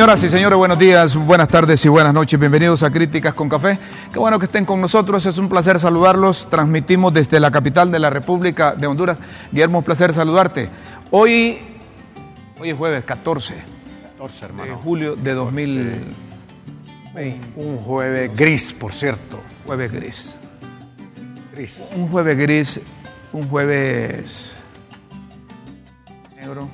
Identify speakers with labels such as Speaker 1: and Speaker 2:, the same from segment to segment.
Speaker 1: Señoras y señores, buenos días, buenas tardes y buenas noches. Bienvenidos a Críticas con Café. Qué bueno que estén con nosotros. Es un placer saludarlos. Transmitimos desde la capital de la República de Honduras. Guillermo, un placer saludarte. Hoy, hoy es jueves 14,
Speaker 2: 14,
Speaker 1: de
Speaker 2: hermano.
Speaker 1: julio de 2000.
Speaker 2: Un jueves gris, por cierto.
Speaker 1: Jueves gris.
Speaker 2: Gris.
Speaker 1: Un jueves gris, un jueves negro.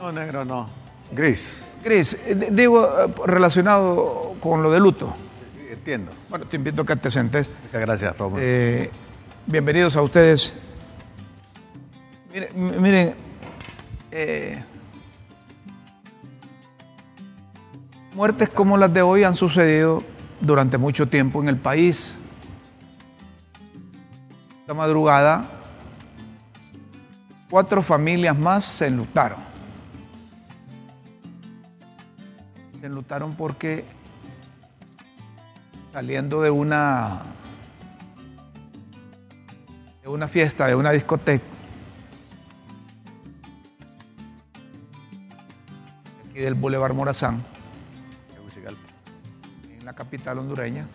Speaker 2: No, negro, no. Gris.
Speaker 1: Gris, eh, digo, eh, relacionado con lo de luto.
Speaker 2: Sí, entiendo.
Speaker 1: Bueno, te invito a que te sentes.
Speaker 2: Muchas gracias, Romulo.
Speaker 1: Eh, bienvenidos a ustedes. Miren, eh, muertes como las de hoy han sucedido durante mucho tiempo en el país. Esta madrugada, cuatro familias más se enlutaron. Se enlutaron porque saliendo de una de una fiesta, de una discoteca, aquí del Boulevard Morazán, en la capital hondureña,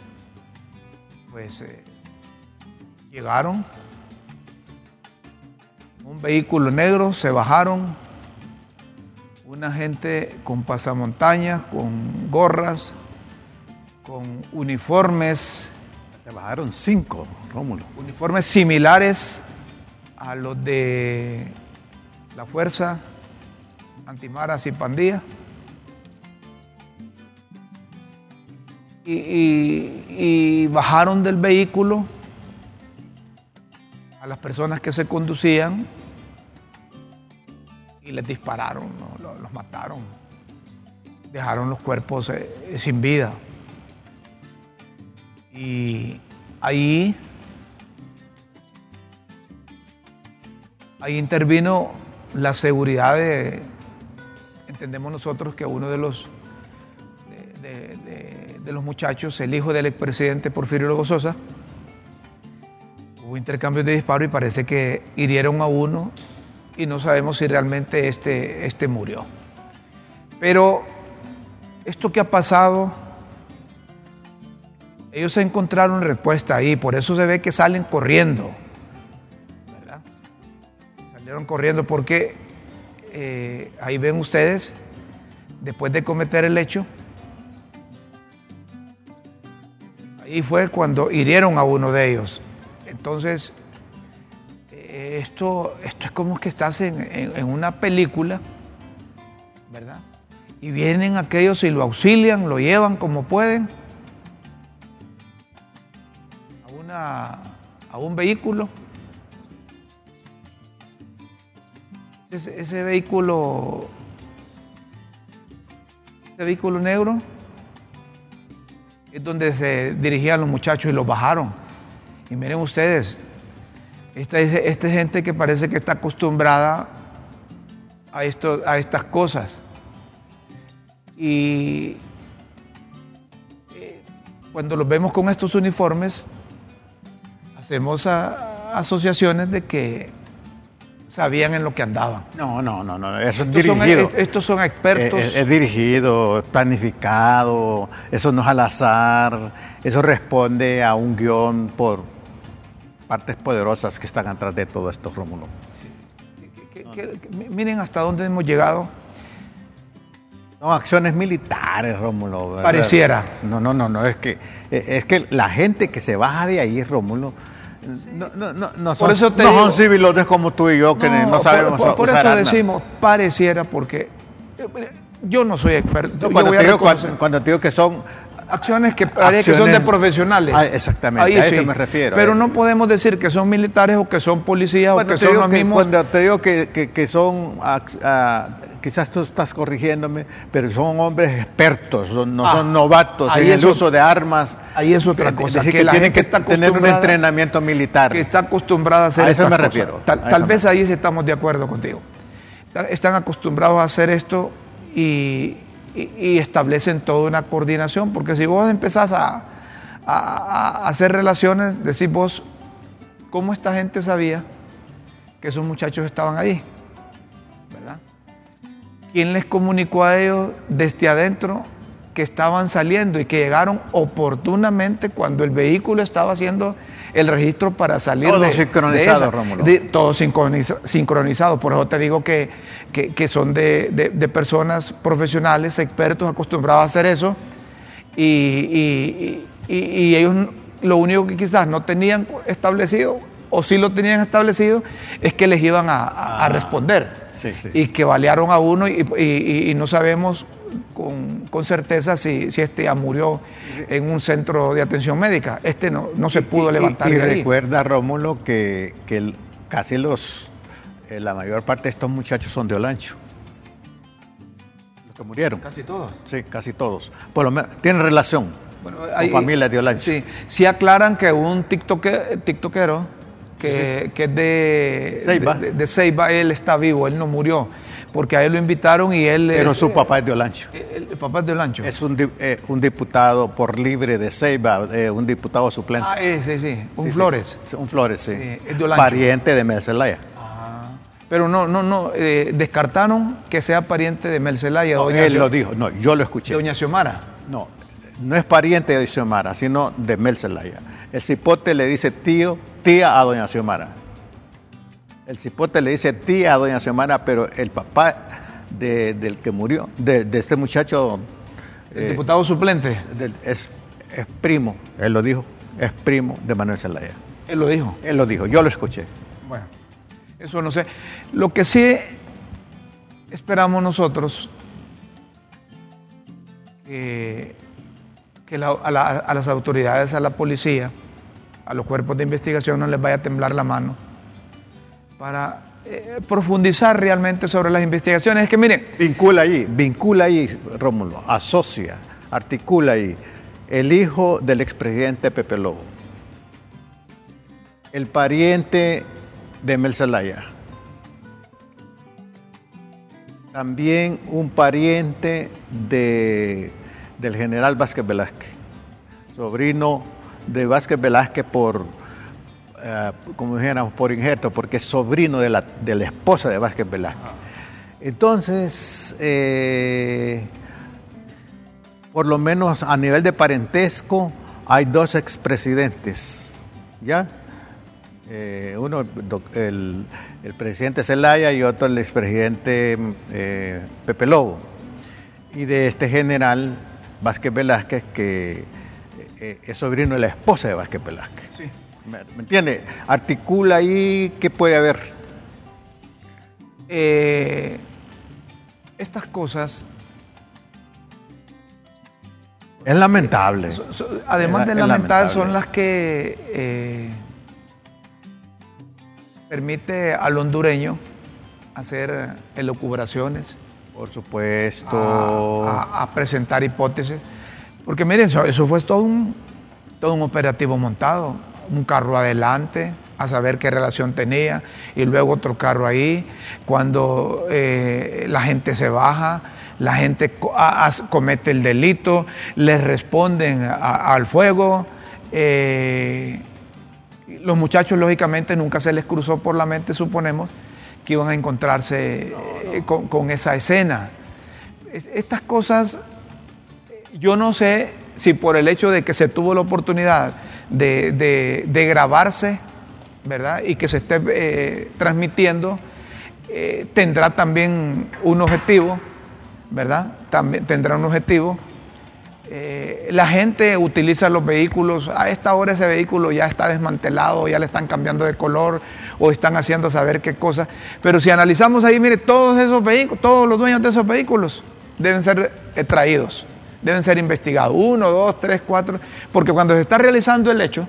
Speaker 1: pues eh, llegaron un vehículo negro, se bajaron, una gente con pasamontañas, con gorras, con uniformes,
Speaker 2: Se bajaron cinco, Rómulo.
Speaker 1: uniformes similares a los de la Fuerza Antimaras y Pandilla. Y, y- y bajaron del vehículo a las personas que se conducían les dispararon, los mataron. Dejaron los cuerpos eh, sin vida. Y ahí, ahí intervino la seguridad de, entendemos nosotros que uno de los, de, los muchachos, el hijo del expresidente Porfirio Lugo Sosa, hubo intercambios de disparos y parece que hirieron a uno y no sabemos si realmente este, este murió. Pero esto que ha pasado ellos encontraron respuesta ahí, por eso se ve que salen corriendo, ¿verdad? Salieron corriendo porque eh, ahí ven ustedes, después de cometer el hecho, ahí fue cuando hirieron a uno de ellos. Entonces, esto, esto es como que estás en, en- una película, ¿verdad? Y vienen aquellos y lo auxilian, lo llevan como pueden a, una, a un vehículo. Ese vehículo, ese vehículo negro, es donde se dirigían los muchachos y los bajaron. Y miren ustedes, esta es, esta es gente que parece que está acostumbrada a, esto, a estas cosas. Y eh, cuando los vemos con estos uniformes, hacemos a- asociaciones de que sabían en lo que andaban.
Speaker 2: No, no, no, no. Eso es
Speaker 1: Estos son,
Speaker 2: dirigido.
Speaker 1: est- estos son expertos.
Speaker 2: Es, es- es dirigido, es planificado, eso no es al azar, eso responde a un guion por partes poderosas que están atrás de todo esto, Rómulo.
Speaker 1: miren hasta dónde hemos llegado.
Speaker 2: Son acciones militares, Rómulo. ¿verdad?
Speaker 1: Pareciera.
Speaker 2: No, no, no, no, es que, es que la gente que se baja de ahí, Rómulo, no, no, no, no son,
Speaker 1: eso te
Speaker 2: no
Speaker 1: digo-
Speaker 2: son civilones como tú y yo que no, sabemos
Speaker 1: por, por
Speaker 2: usar
Speaker 1: eso decimos pareciera, porque eh, yo no soy experto.
Speaker 2: No,
Speaker 1: yo
Speaker 2: cuando,
Speaker 1: voy
Speaker 2: te
Speaker 1: a
Speaker 2: digo,
Speaker 1: reconocer
Speaker 2: cuando, cuando te digo que son
Speaker 1: acciones que, que son de profesionales.
Speaker 2: Ah, exactamente, a eso me refiero.
Speaker 1: Pero
Speaker 2: Eh.
Speaker 1: no podemos decir que son militares o que son policías o que son los
Speaker 2: que-
Speaker 1: mismos.
Speaker 2: Cuando te digo que, que- que son, ah, quizás tú estás corrigiéndome, pero son hombres expertos, son- no
Speaker 1: Ah,
Speaker 2: son novatos
Speaker 1: ahí
Speaker 2: en el uso de armas.
Speaker 1: ahí es otra
Speaker 2: Es
Speaker 1: cosa,
Speaker 2: decir,
Speaker 1: que la
Speaker 2: tienen
Speaker 1: gente
Speaker 2: que
Speaker 1: está
Speaker 2: tener un entrenamiento militar.
Speaker 1: que está acostumbrada a hacer
Speaker 2: A eso me
Speaker 1: cosas.
Speaker 2: refiero,
Speaker 1: Tal,
Speaker 2: a
Speaker 1: tal
Speaker 2: eso me
Speaker 1: vez ahí sí estamos de acuerdo contigo. Están acostumbrados a hacer esto y, y- establecen toda una coordinación, porque si vos empezás a, a- a hacer relaciones, decís vos, ¿cómo esta gente sabía que esos muchachos estaban ahí? ¿Verdad? ¿Quién les comunicó a ellos desde adentro que estaban saliendo y que llegaron oportunamente cuando el vehículo estaba haciendo el registro para salir
Speaker 2: Todo
Speaker 1: de,
Speaker 2: sincronizado,
Speaker 1: de esa-
Speaker 2: Rómulo.
Speaker 1: de- todo sincroniza- sincronizado. Por eso te digo que, que- que son de, de- personas profesionales, expertos, acostumbrados a hacer eso. Y, y- y- y ellos lo único que quizás no tenían establecido, o sí lo tenían establecido, es que les iban a, a- a responder.
Speaker 2: Sí, sí.
Speaker 1: Y que balearon a uno y, y- y- y no sabemos con, con certeza si, si este ya murió en un centro de atención médica. Este no, no se pudo
Speaker 2: Y- y-
Speaker 1: levantar
Speaker 2: Y,
Speaker 1: de ahí.
Speaker 2: recuerda, Rómulo, que, que el- casi los, eh, la mayor parte de estos muchachos son de Olancho. Los que murieron.
Speaker 1: Casi todos.
Speaker 2: Sí, casi todos. Por lo menos, tienen relación
Speaker 1: Bueno,
Speaker 2: con familias de Olancho.
Speaker 1: Sí, sí aclaran que un tiktoke- tiktokero que, que es de
Speaker 2: Ceiba.
Speaker 1: De, de él está vivo, él no murió, porque a él lo invitaron y él...
Speaker 2: Pero
Speaker 1: es-
Speaker 2: su papá es de Olancho.
Speaker 1: El, el papá es de Olancho.
Speaker 2: Es un, eh, un diputado por libre de Ceiba, eh, un diputado suplente.
Speaker 1: Ah, eh, sí, sí, un
Speaker 2: Sí,
Speaker 1: Flores.
Speaker 2: sí, un Flores, sí.
Speaker 1: Es de Olancho.
Speaker 2: Pariente de Mercelaya.
Speaker 1: Pero no, no, no, eh, descartaron que sea pariente de Mel Zelaya,
Speaker 2: No, él lo dijo, no, yo lo escuché.
Speaker 1: doña Xiomara.
Speaker 2: No, no es pariente de Xiomara, sino de Mel Zelaya. El cipote le dice tío, tía a doña Xiomara. El cipote le dice tía a doña Xiomara, pero el papá de- del que murió, de, de este muchacho,
Speaker 1: El
Speaker 2: eh,
Speaker 1: diputado suplente,
Speaker 2: del- es, es primo, él lo dijo, es primo de Manuel Zelaya.
Speaker 1: él lo dijo.
Speaker 2: Él lo dijo, yo lo escuché.
Speaker 1: Bueno, eso no sé. Lo que sí esperamos nosotros que, que a las autoridades, a la policía, a los cuerpos de investigación no les vaya a temblar la mano para eh, profundizar realmente sobre las investigaciones. Es que miren,
Speaker 2: Vincula ahí, vincula ahí, Rómulo, asocia, articula ahí, el hijo del expresidente Pepe Lobo, el pariente de Mel Zelaya, también un pariente de, del general Vázquez Velázquez, sobrino de Vázquez Velázquez por, eh, como dijéramos, por injerto, porque es sobrino de la, de la esposa de Vázquez Velázquez. Entonces, eh, por lo menos a nivel de parentesco, hay dos expresidentes, ¿ya? Eh, uno, el, el presidente Zelaya y otro el expresidente Pepe Lobo. Y de este general Vázquez Velázquez, que eh, es sobrino de la esposa de Vázquez Velázquez. ¿Me, me entiende? Articula ahí qué puede haber.
Speaker 1: eh, estas cosas
Speaker 2: Es lamentable.
Speaker 1: So- so- además
Speaker 2: Es
Speaker 1: de
Speaker 2: la- es
Speaker 1: lamentar,
Speaker 2: lamentable.
Speaker 1: son las que eh, permite al hondureño hacer elucubraciones,
Speaker 2: Por supuesto.
Speaker 1: a, presentar hipótesis. Porque miren, eso, eso fue todo un, todo un operativo montado, un carro adelante, a saber qué relación tenía, y luego otro carro ahí. Cuando eh, la gente se baja, la gente comete el delito, les responden al fuego. Eh, los muchachos, lógicamente, nunca se les cruzó por la mente, suponemos, que iban a encontrarse eh, Con, esa escena. Estas cosas, yo no sé si por el hecho de que se tuvo la oportunidad de, grabarse, ¿verdad? Y que se esté eh, transmitiendo, eh, tendrá también un objetivo, ¿verdad? También tendrá un objetivo eh, la gente utiliza los vehículos, a esta hora ese vehículo ya está desmantelado, ya le están cambiando de color o están haciendo saber qué cosa. Pero si analizamos ahí, mire, todos esos vehículos, todos los dueños de esos vehículos deben ser eh, traídos, deben ser investigados. Uno, dos, tres, cuatro, porque cuando se está realizando el hecho,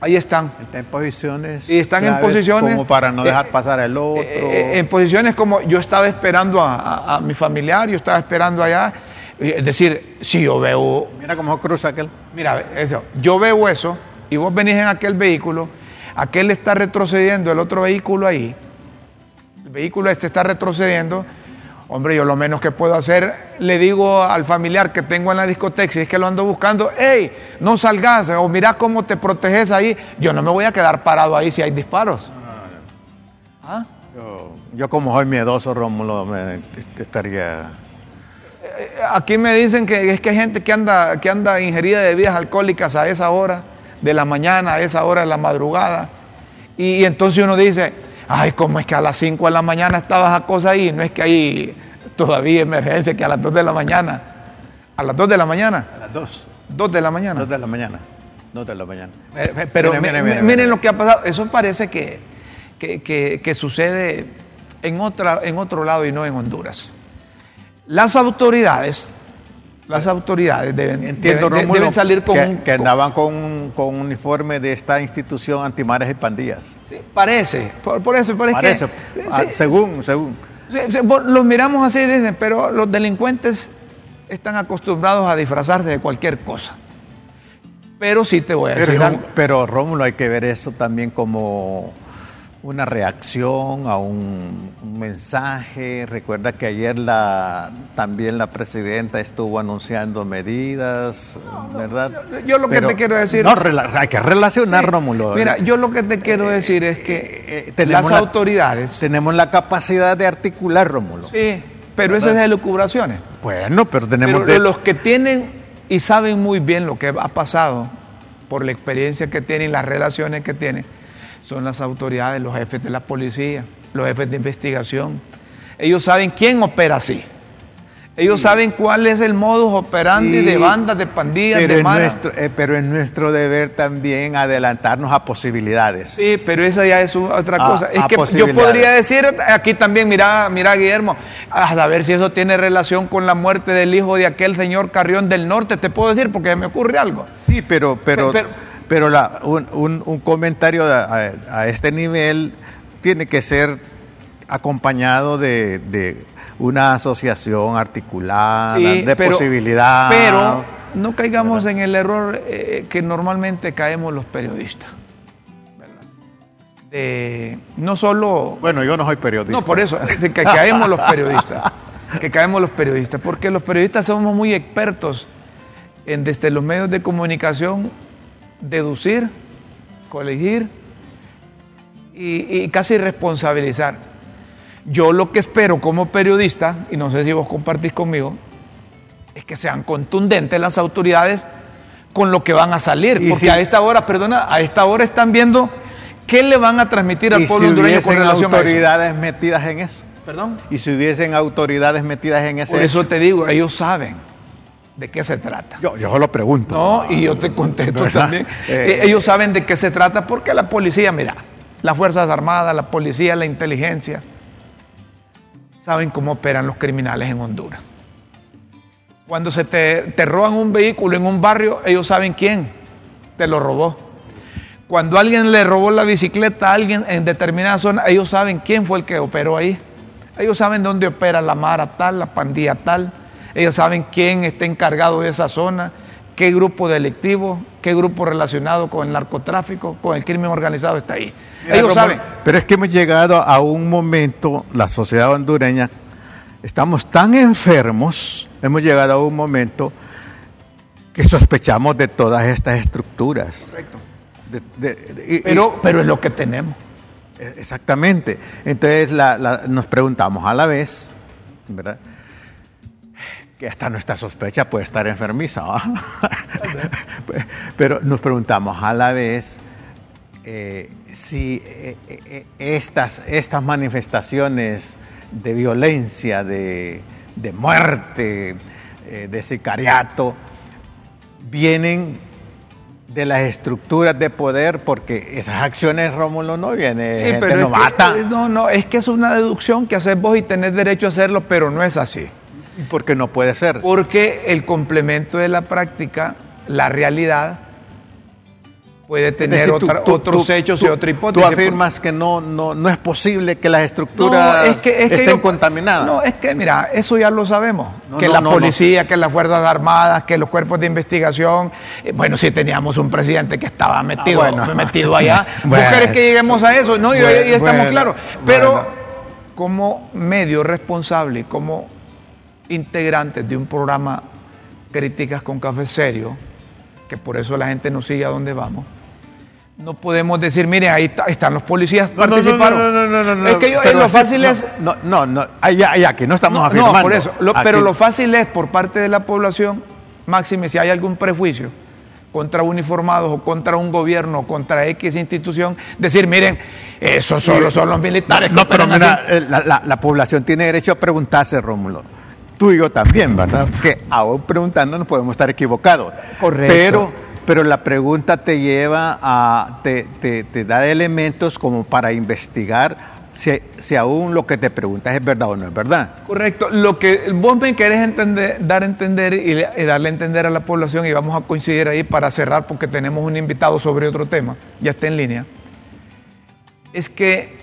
Speaker 1: ahí están.
Speaker 2: Están en posiciones.
Speaker 1: Y están en posiciones.
Speaker 2: Como para no dejar eh, pasar el otro.
Speaker 1: en posiciones como yo estaba esperando a mi familiar, yo estaba esperando allá es decir, si yo veo...
Speaker 2: Mira cómo cruza aquel.
Speaker 1: Mira, yo veo eso y vos venís en aquel vehículo, aquel está retrocediendo, el otro vehículo ahí, el vehículo este está retrocediendo, hombre, yo lo menos que puedo hacer, le digo al familiar que tengo en la discoteca, si es que lo ando buscando, hey, no salgas, o mira cómo te proteges ahí, yo no me voy a quedar parado ahí si hay disparos.
Speaker 2: ¿Ah? Yo, yo, como soy miedoso, Rómulo, me estaría
Speaker 1: aquí me dicen que es que hay gente que anda, que anda ingerida de bebidas alcohólicas a esa hora de la mañana, a esa hora de la madrugada. Y, entonces uno dice, ay, ¿cómo es que a las 5 de la mañana estaba esa cosa ahí? No es que hay todavía emergencia, que a las 2 de la mañana. ¿A las 2 de la mañana?
Speaker 2: A las 2.
Speaker 1: 2 de la mañana.
Speaker 2: 2 de la mañana. 2 de la mañana.
Speaker 1: Eh, eh, pero miren, lo que ha pasado. Eso parece que, que, que sucede en, otra, en otro lado y no en Honduras. Las autoridades, las autoridades deben,
Speaker 2: Entiendo, deben, salir con que, que andaban con, con, uniforme de esta institución antimares y pandillas.
Speaker 1: Sí, parece, por, eso parece,
Speaker 2: parece ah, según, según.
Speaker 1: los miramos así, dicen, pero los delincuentes están acostumbrados a disfrazarse de cualquier cosa. Pero sí te voy a decir.
Speaker 2: pero Rómulo, hay que ver eso también como una reacción a un, mensaje. Recuerda que ayer la, también la presidenta estuvo anunciando medidas, ¿verdad?
Speaker 1: Yo, lo que te quiero decir...
Speaker 2: No, hay que relacionar, Rómulo.
Speaker 1: Mira, yo lo que te quiero eh, decir es que eh, las autoridades...
Speaker 2: Tenemos la capacidad de articular, Rómulo.
Speaker 1: Sí, pero eso es de lucubraciones.
Speaker 2: Bueno, pero tenemos...
Speaker 1: Pero los que tienen y saben muy bien lo que ha pasado por la experiencia que tienen y las relaciones que tienen son las autoridades, los jefes de la policía, los jefes de investigación. Ellos saben quién opera así. Ellos saben cuál es el modus operandi de bandas, de pandillas,
Speaker 2: pero
Speaker 1: de.
Speaker 2: Nuestro, eh, pero es nuestro deber también adelantarnos a posibilidades.
Speaker 1: Sí, pero esa ya es otra cosa. es que yo podría decir aquí también, mira, mira Guillermo, a saber si eso tiene relación con la muerte del hijo de aquel señor Carrión del Norte, te puedo decir porque me ocurre algo.
Speaker 2: Sí, pero, pero pero la, un, un, comentario a, este nivel tiene que ser acompañado de, de una asociación articulada, de posibilidad.
Speaker 1: Pero no caigamos en el error eh, que normalmente caemos los periodistas. No solo...
Speaker 2: Bueno, yo no soy periodista.
Speaker 1: No, por eso, que caemos los periodistas. Que caemos los periodistas, porque los periodistas somos muy expertos en desde los medios de comunicación deducir, colegir y, casi responsabilizar. Yo lo que espero como periodista, y no sé si vos compartís conmigo, es que sean contundentes las autoridades con lo que van a salir. porque a esta hora, perdona, a esta hora están viendo qué le van a transmitir al pueblo hondureño con relación
Speaker 2: autoridades metidas en eso.
Speaker 1: ¿Perdón?
Speaker 2: Y si hubiesen autoridades metidas en ese
Speaker 1: Por eso te digo, ellos saben. ¿De qué se trata?
Speaker 2: Yo, yo lo pregunto.
Speaker 1: No, y yo te contesto también. Eh, eh, ellos saben de qué se trata porque la policía, mira, las Fuerzas Armadas, la policía, la inteligencia, saben cómo operan los criminales en Honduras. Cuando se te, te roban un vehículo en un barrio, ellos saben quién te lo robó. Cuando alguien le robó la bicicleta a alguien en determinada zona, ellos saben quién fue el que operó ahí. Ellos saben dónde opera la mara tal, la pandilla tal ellos saben quién está encargado de esa zona, qué grupo delictivo, qué grupo relacionado con el narcotráfico, con el crimen organizado está ahí. Ellos saben.
Speaker 2: Pero es que hemos llegado a un momento, la sociedad hondureña, estamos tan enfermos, hemos llegado a un momento que sospechamos de todas estas estructuras.
Speaker 1: Correcto.
Speaker 2: De- de- de- y-
Speaker 1: Pero, pero es lo que tenemos.
Speaker 2: y- exactamente. Entonces la- la- nos preguntamos a la vez, ¿verdad? Que hasta nuestra sospecha puede estar enfermiza. Pero nos preguntamos a la vez eh, si eh, eh, estas, estas manifestaciones de violencia, de, de muerte, eh, de sicariato, vienen de las estructuras de poder, porque esas acciones, Rómulo, no viene,
Speaker 1: Sí,
Speaker 2: gente
Speaker 1: pero
Speaker 2: no
Speaker 1: que-
Speaker 2: mata.
Speaker 1: no, no, es que es una deducción que haces vos y tenés derecho a hacerlo, pero no es así.
Speaker 2: Porque no puede ser.
Speaker 1: Porque el complemento de la práctica, la realidad, puede tener
Speaker 2: decir, tú-
Speaker 1: otra-
Speaker 2: tú-
Speaker 1: otros
Speaker 2: tú-
Speaker 1: hechos
Speaker 2: tú-
Speaker 1: y otra hipótesis.
Speaker 2: Tú afirmas que no, no, no es posible que las estructuras
Speaker 1: No, es que- es que
Speaker 2: estén
Speaker 1: yo-
Speaker 2: contaminadas.
Speaker 1: No, es que mira, eso ya lo sabemos.
Speaker 2: No,
Speaker 1: que
Speaker 2: no,
Speaker 1: la policía, que las Fuerzas Armadas, que los cuerpos de investigación. eh, bueno, si teníamos un presidente que estaba metido,
Speaker 2: Ah, bueno.
Speaker 1: metido allá.
Speaker 2: Bueno.
Speaker 1: ¿Vos querés que lleguemos a eso? No, y-
Speaker 2: Bueno,
Speaker 1: y estamos claros. Pero como medio responsable, como integrantes de un programa Críticas con Café Serio, que por eso la gente nos sigue a donde vamos. No podemos decir, mire, ahí está- están los policías
Speaker 2: No, no, no,
Speaker 1: participaron.
Speaker 2: no, no, no, no, no,
Speaker 1: es que yo,
Speaker 2: pero
Speaker 1: lo fácil
Speaker 2: no,
Speaker 1: es
Speaker 2: No, no, no, allá, allá, aquí no estamos
Speaker 1: no,
Speaker 2: afirmando.
Speaker 1: no, por eso. Lo- pero lo fácil es por parte de la población, máxime si hay algún prejuicio contra uniformados o contra un gobierno o contra X institución, decir, miren, esos solo son los militares. que
Speaker 2: No, pero mira, eh, la, la- la población tiene derecho a preguntarse, Rómulo. Tú y yo también, ¿verdad? Que aún preguntando no podemos estar equivocados.
Speaker 1: Correcto.
Speaker 2: Pero, pero la pregunta te lleva a, te, te- te da elementos como para investigar si, si aún lo que te preguntas es verdad o no es verdad.
Speaker 1: Correcto. Lo que vos me querés entender, dar a entender y, le- y darle a entender a la población, y vamos a coincidir ahí para cerrar porque tenemos un invitado sobre otro tema, ya está en línea, es que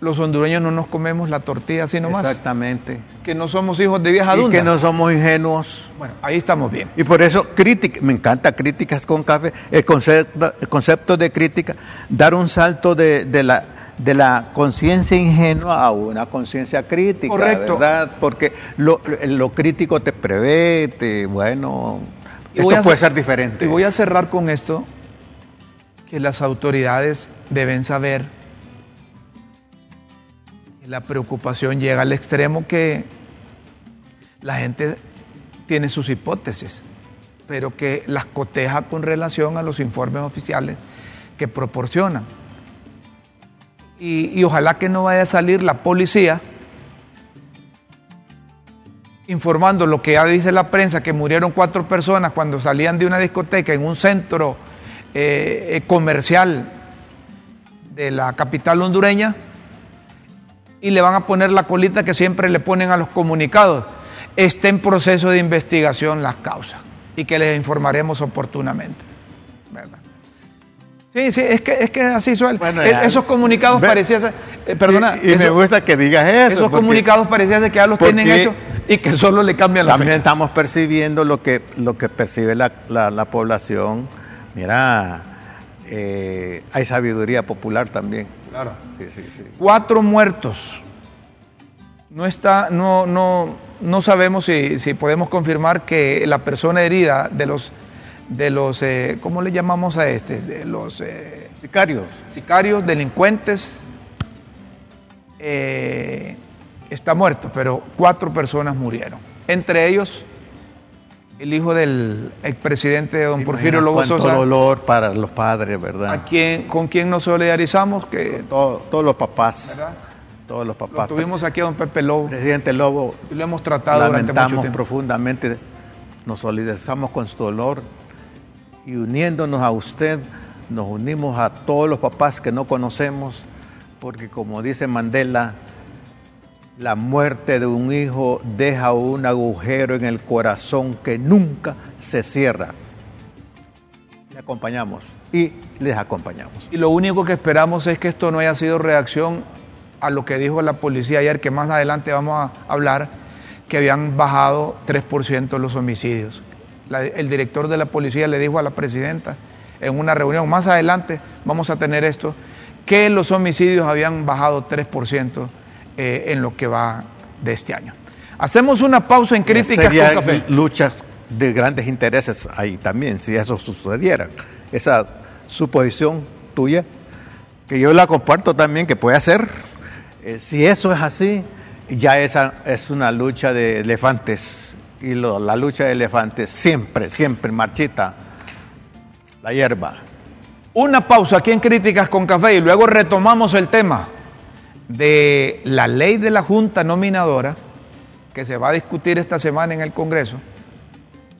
Speaker 1: los hondureños no nos comemos la tortilla así nomás,
Speaker 2: Exactamente.
Speaker 1: que no somos hijos de vieja
Speaker 2: Y
Speaker 1: dunda.
Speaker 2: que no somos ingenuos.
Speaker 1: Bueno, ahí estamos bien.
Speaker 2: Y por eso, crítica, me encanta críticas con café, el concepto, el concepto de crítica, dar un salto de, de la, de la conciencia ingenua a una conciencia crítica,
Speaker 1: Correcto.
Speaker 2: ¿verdad? Porque lo, lo crítico te prevé, te, bueno,
Speaker 1: Y
Speaker 2: esto puede ser diferente.
Speaker 1: Y voy a cerrar con esto, que las autoridades deben saber la preocupación llega al extremo que la gente tiene sus hipótesis, pero que las coteja con relación a los informes oficiales que proporcionan. Y, ojalá que no vaya a salir la policía informando lo que ya dice la prensa, que murieron cuatro personas cuando salían de una discoteca en un centro eh, eh, comercial de la capital hondureña y le van a poner la colita que siempre le ponen a los comunicados. Está en proceso de investigación las causas y que les informaremos oportunamente. ¿verdad? Sí, sí, es que, es que así suele.
Speaker 2: Bueno, ya.
Speaker 1: esos comunicados
Speaker 2: Ve-
Speaker 1: parecían ser- eh, perdona,
Speaker 2: Y, y me gusta que digas eso.
Speaker 1: esos
Speaker 2: porque
Speaker 1: comunicados parecían ser que ya los tienen hechos y que solo le cambian la
Speaker 2: También
Speaker 1: fecha.
Speaker 2: estamos percibiendo lo que, lo que percibe la, la- la población. Mira, eh, hay sabiduría popular también.
Speaker 1: Claro.
Speaker 2: Sí, sí, sí.
Speaker 1: Cuatro muertos. No está, no, no, no sabemos si, si podemos confirmar que la persona herida de los, de los, eh, ¿cómo le llamamos a este? De los eh,
Speaker 2: Sicarios.
Speaker 1: sicarios, delincuentes, eh, está muerto, pero cuatro personas murieron. Entre ellos, el hijo del expresidente don Porfirio Lobo
Speaker 2: cuánto
Speaker 1: Sosa,
Speaker 2: dolor para los padres, ¿verdad?
Speaker 1: a quien, con quien nos solidarizamos, que
Speaker 2: Todo- todos los papás.
Speaker 1: ¿verdad?
Speaker 2: Todos los
Speaker 1: lo
Speaker 2: papás.
Speaker 1: tuvimos aquí a don Pepe Lobo
Speaker 2: Presidente Lobo,
Speaker 1: y lo hemos tratado durante mucho
Speaker 2: lamentamos
Speaker 1: tiempo.
Speaker 2: profundamente, nos solidarizamos con su dolor y uniéndonos a usted, nos unimos a todos los papás que no conocemos, porque como dice Mandela, la muerte de un hijo deja un agujero en el corazón que nunca se cierra. Le acompañamos y les acompañamos.
Speaker 1: Y lo único que esperamos es que esto no haya sido reacción a lo que dijo la policía ayer, que más adelante vamos a hablar, que habían bajado 3% los homicidios. El director de la policía le dijo a la presidenta en una reunión, más adelante vamos a tener esto, que los homicidios habían bajado 3% eh, en lo que va de este año. Hacemos una pausa en críticas con café.
Speaker 2: luchas de grandes intereses ahí también, si eso sucediera. Esa suposición tuya, que yo la comparto también, que puede ser, eh, si eso es así, ya esa es una lucha de elefantes. Y lo- la lucha de elefantes siempre, siempre marchita la hierba.
Speaker 1: Una pausa aquí en Críticas con Café y luego retomamos el tema de la ley de la Junta Nominadora que se va a discutir esta semana en el Congreso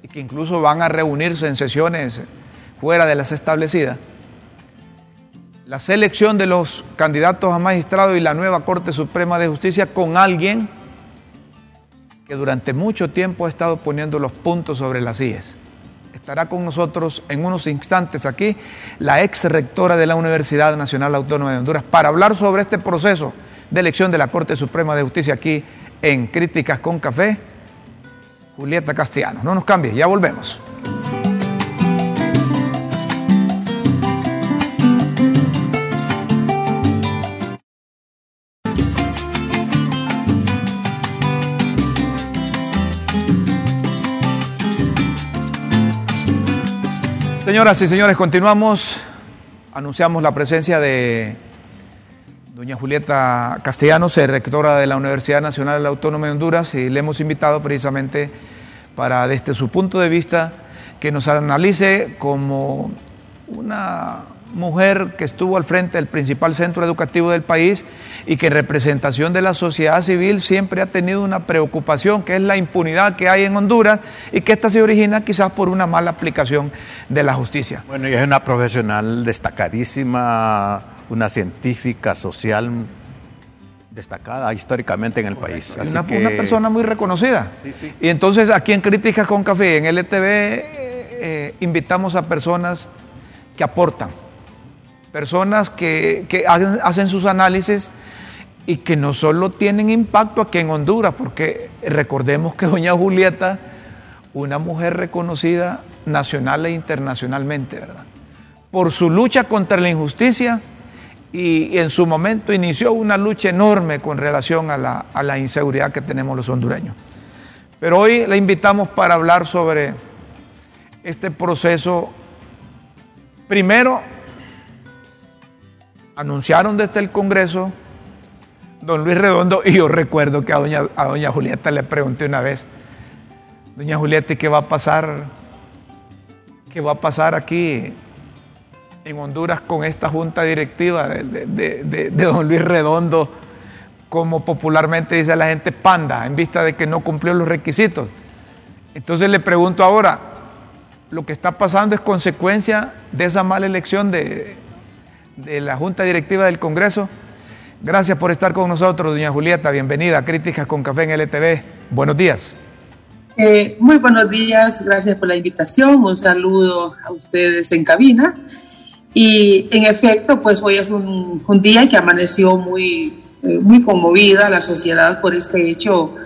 Speaker 1: y que incluso van a reunirse en sesiones fuera de las establecidas. La selección de los candidatos a magistrado y la nueva Corte Suprema de Justicia con alguien que durante mucho tiempo ha estado poniendo los puntos sobre las IES. Estará con nosotros en unos instantes aquí la ex rectora de la Universidad Nacional Autónoma de Honduras para hablar sobre este proceso de elección de la Corte Suprema de Justicia aquí en Críticas con Café. Julieta Castellano. No nos cambie, ya volvemos. Señoras y señores, continuamos. Anunciamos la presencia de doña Julieta Castellanos, rectora de la Universidad Nacional Autónoma de Honduras, y le hemos invitado precisamente para, desde su punto de vista, que nos analice como una mujer que estuvo al frente del principal centro educativo del país y que en representación de la sociedad civil siempre ha tenido una preocupación que es la impunidad que hay en Honduras y que esta se origina quizás por una mala aplicación de la justicia.
Speaker 2: Bueno, y es una profesional destacadísima, una científica social destacada históricamente en el país. Así
Speaker 1: una,
Speaker 2: que-
Speaker 1: una persona muy reconocida.
Speaker 2: Sí, sí.
Speaker 1: Y entonces aquí en Críticas con Café, en LTV, eh, invitamos a personas que aportan, personas que, que hacen, sus análisis y que no solo tienen impacto aquí en Honduras, porque recordemos que doña Julieta, una mujer reconocida nacional e internacionalmente, ¿verdad? Por su lucha contra la injusticia y, y en su momento inició una lucha enorme con relación a la, a la inseguridad que tenemos los hondureños. Pero hoy la invitamos para hablar sobre este proceso. Primero, anunciaron desde el Congreso don Luis Redondo y yo recuerdo que a doña, a doña Julieta le pregunté una vez, doña Julieta, ¿y qué va a pasar? ¿Qué va a pasar aquí en Honduras con esta junta directiva de- de- de- de don Luis Redondo, como popularmente dice la gente, panda, en vista de que no cumplió los requisitos? Entonces le pregunto ahora, ¿lo que está pasando es consecuencia de esa mala elección de, de la junta directiva del Congreso? Gracias por estar con nosotros, doña Julieta. Bienvenida a Críticas con Café en LTV. Buenos días.
Speaker 3: Eh, muy buenos días, gracias por la invitación, un saludo a ustedes en cabina. Y en efecto, pues hoy es un, un día que amaneció muy, eh, muy conmovida la sociedad por este hecho,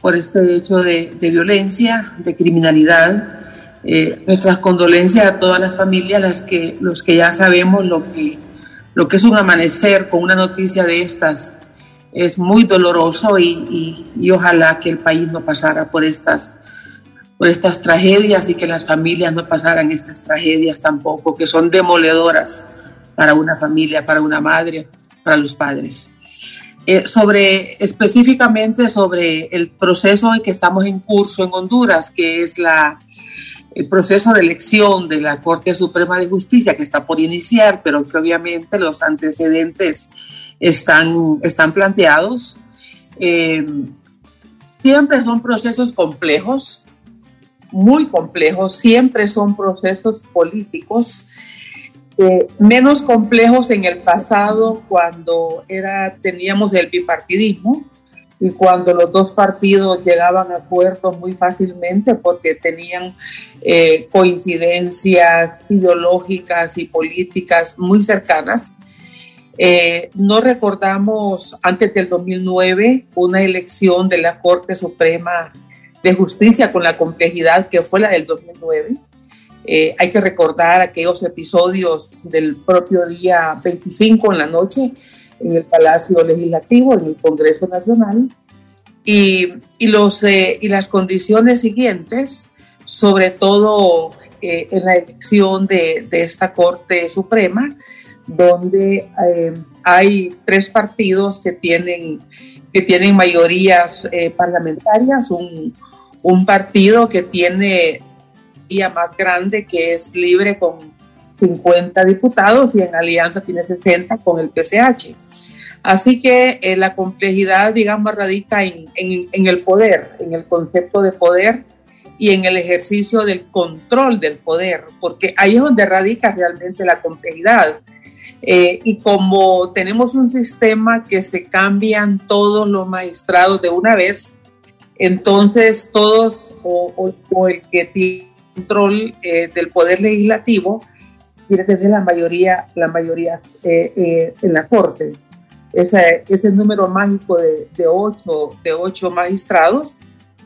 Speaker 3: por este hecho de, de violencia, de criminalidad. Eh, nuestras condolencias a todas las familias, las que, los que ya sabemos lo que, lo que es un amanecer con una noticia de estas es muy doloroso y, y- ojalá que el país no pasara por estas, por estas tragedias y que las familias no pasaran estas tragedias tampoco, que son demoledoras para una familia, para una madre, para los padres. Eh, sobre específicamente sobre el proceso en que estamos en curso en Honduras, que es la, el proceso de elección de la Corte Suprema de Justicia que está por iniciar, pero que obviamente los antecedentes están, están planteados. Eh, siempre son procesos complejos, muy complejos, siempre son procesos políticos, eh, menos complejos en el pasado cuando era, teníamos el bipartidismo y cuando los dos partidos llegaban a acuerdos muy fácilmente porque tenían eh, coincidencias ideológicas y políticas muy cercanas. Eh, no recordamos antes del 2009 una elección de la Corte Suprema de Justicia con la complejidad que fue la del 2009. Eh, hay que recordar aquellos episodios del propio día 25 en la noche en el Palacio Legislativo, en el Congreso Nacional, Y, los, eh, y las condiciones siguientes, sobre todo eh, en la elección de, esta Corte Suprema, donde eh, hay tres partidos que tienen, que tienen mayorías parlamentarias, un, un partido que tiene más grande que es libre con 50 diputados y en alianza tiene 60 con el PCH. Así que eh, la complejidad, digamos, radica en, en, el poder, en el concepto de poder y en el ejercicio del control del poder, porque ahí es donde radica realmente la complejidad. Eh, y como tenemos un sistema que se cambian todos los magistrados de una vez, entonces todos o, o, el que tiene control eh, del poder legislativo quiere tener la mayoría, la mayoría en la Corte ese, ese número mágico de, de, ocho, de ocho magistrados,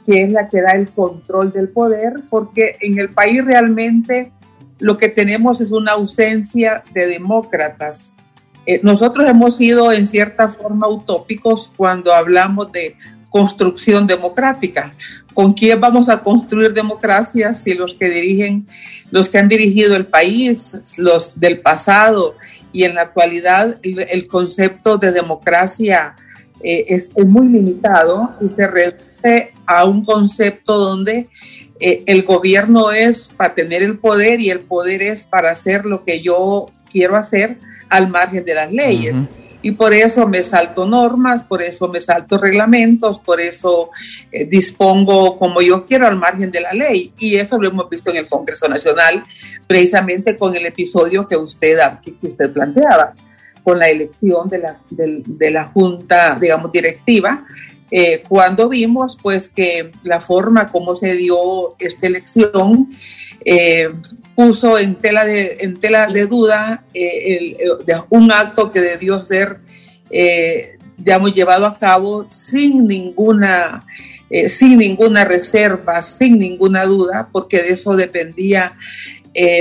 Speaker 3: que es la que da el control del poder, porque en el país realmente lo que tenemos es una ausencia de demócratas. Eh, nosotros hemos sido en cierta forma utópicos cuando hablamos de construcción democrática. ¿Con quién vamos a construir democracia si los que dirigen, los que han dirigido el país, los del pasado y en la actualidad el, concepto de democracia eh, es, muy limitado y se reduce a un concepto donde eh, el gobierno es para tener el poder y el poder es para hacer lo que yo quiero hacer al margen de las leyes y por eso me salto normas, por eso me salto reglamentos, por eso eh, dispongo como yo quiero al margen de la ley. Y eso lo hemos visto en el Congreso Nacional, precisamente con el episodio que usted, que usted planteaba, con la elección de la, de, la Junta, digamos, directiva. Eh, cuando vimos pues que la forma como se dio esta elección eh, puso en tela de, en tela de duda eh, un acto que debió ser, digamos, llevado a cabo sin ninguna, sin ninguna reserva, sin ninguna duda, porque de eso dependía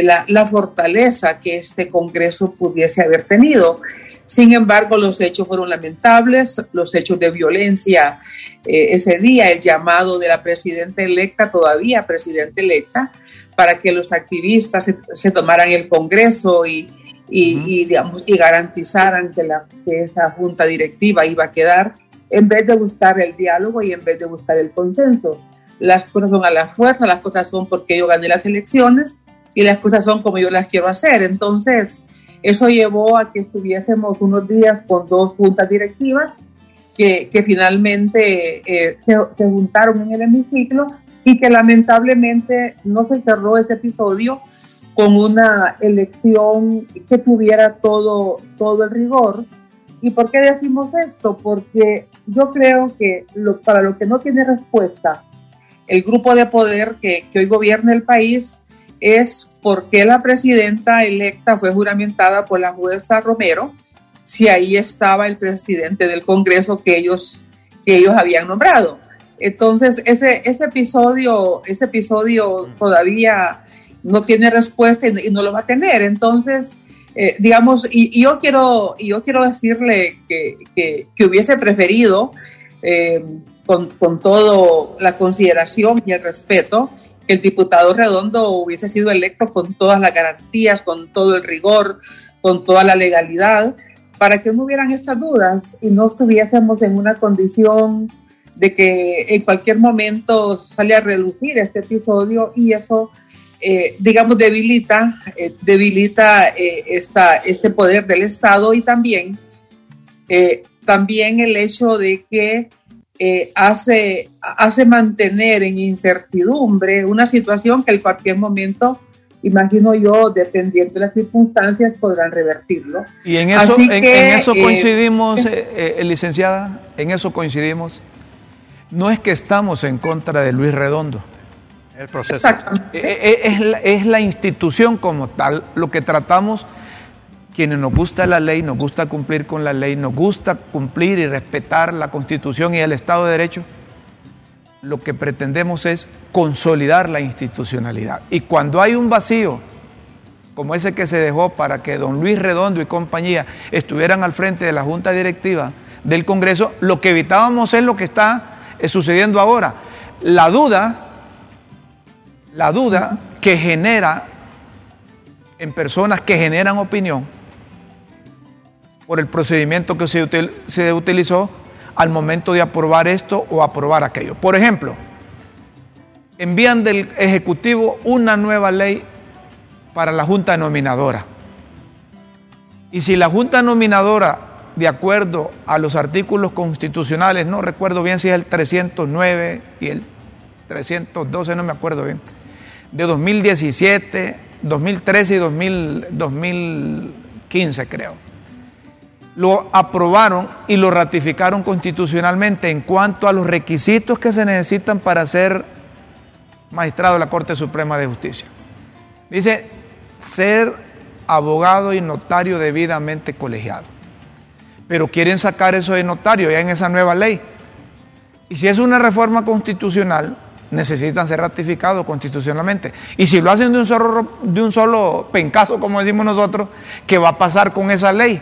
Speaker 3: la, fortaleza que este Congreso pudiese haber tenido. Sin embargo, los hechos fueron lamentables, los hechos de violencia ese día, el llamado de la presidenta electa, todavía presidenta electa, para que los activistas se, tomaran el Congreso y, y, digamos, y garantizaran que, la, que esa junta directiva iba a quedar, en vez de buscar el diálogo y en vez de buscar el consenso. Las cosas son a la fuerza, las cosas son porque yo gané las elecciones y las cosas son como yo las quiero hacer. Entonces, eso llevó a que estuviésemos unos días con dos juntas directivas que, que finalmente eh, se, se, juntaron en el hemiciclo y que lamentablemente no se cerró ese episodio con una elección que tuviera todo, todo el rigor. ¿Y por qué decimos esto? Porque yo creo que para lo que no tiene respuesta el grupo de poder que, que hoy gobierna el país es por qué la presidenta electa fue juramentada por la jueza Romero si ahí estaba el presidente del Congreso que ellos, que ellos habían nombrado. Entonces, ese, ese episodio, ese episodio todavía no tiene respuesta y, no lo va a tener. Entonces, eh, digamos, y, yo quiero, y yo quiero decirle que, que, hubiese preferido, eh, con, con toda la consideración y el respeto, que el diputado Redondo hubiese sido electo con todas las garantías, con todo el rigor, con toda la legalidad, para que no hubieran estas dudas y no estuviésemos en una condición de que en cualquier momento sale a reducir este episodio y eso, eh, digamos, debilita, eh, debilita eh, esta, este poder del Estado y también, también el hecho de que hace, hace mantener en incertidumbre una situación que en cualquier momento imagino yo, dependiendo de las circunstancias, podrán revertirlo.
Speaker 1: Y en eso, en, eso coincidimos, licenciada, en eso coincidimos no es que estamos en contra de Luis Redondo. El proceso. Eh, eh, es, la, es la institución como tal, lo que tratamos quienes nos gusta la ley, nos gusta cumplir con la ley, nos gusta cumplir y respetar la Constitución y el Estado de Derecho, lo que pretendemos es consolidar la institucionalidad. Y cuando hay un vacío, como ese que se dejó para que don Luis Redondo y compañía estuvieran al frente de la Junta Directiva del Congreso, lo que evitábamos es lo que está sucediendo ahora. La duda, la duda que genera en personas que generan opinión por el procedimiento que se, se utilizó al momento de aprobar esto o aprobar aquello. Por ejemplo, envían del Ejecutivo una nueva ley para la Junta Nominadora. Y si la Junta Nominadora, de acuerdo a los artículos constitucionales, no recuerdo bien si es el 309 y el 312, no me acuerdo bien, de 2017, 2013 y 2015 creo, lo aprobaron y lo ratificaron constitucionalmente en cuanto a los requisitos que se necesitan para ser magistrado de la Corte Suprema de Justicia. Dice, ser abogado y notario debidamente colegiado. Pero quieren sacar eso de notario ya en esa nueva ley. Y si es una reforma constitucional, necesitan ser ratificados constitucionalmente. Y si lo hacen de un solo, de un solo pencazo, como decimos nosotros, ¿qué va a pasar con esa ley?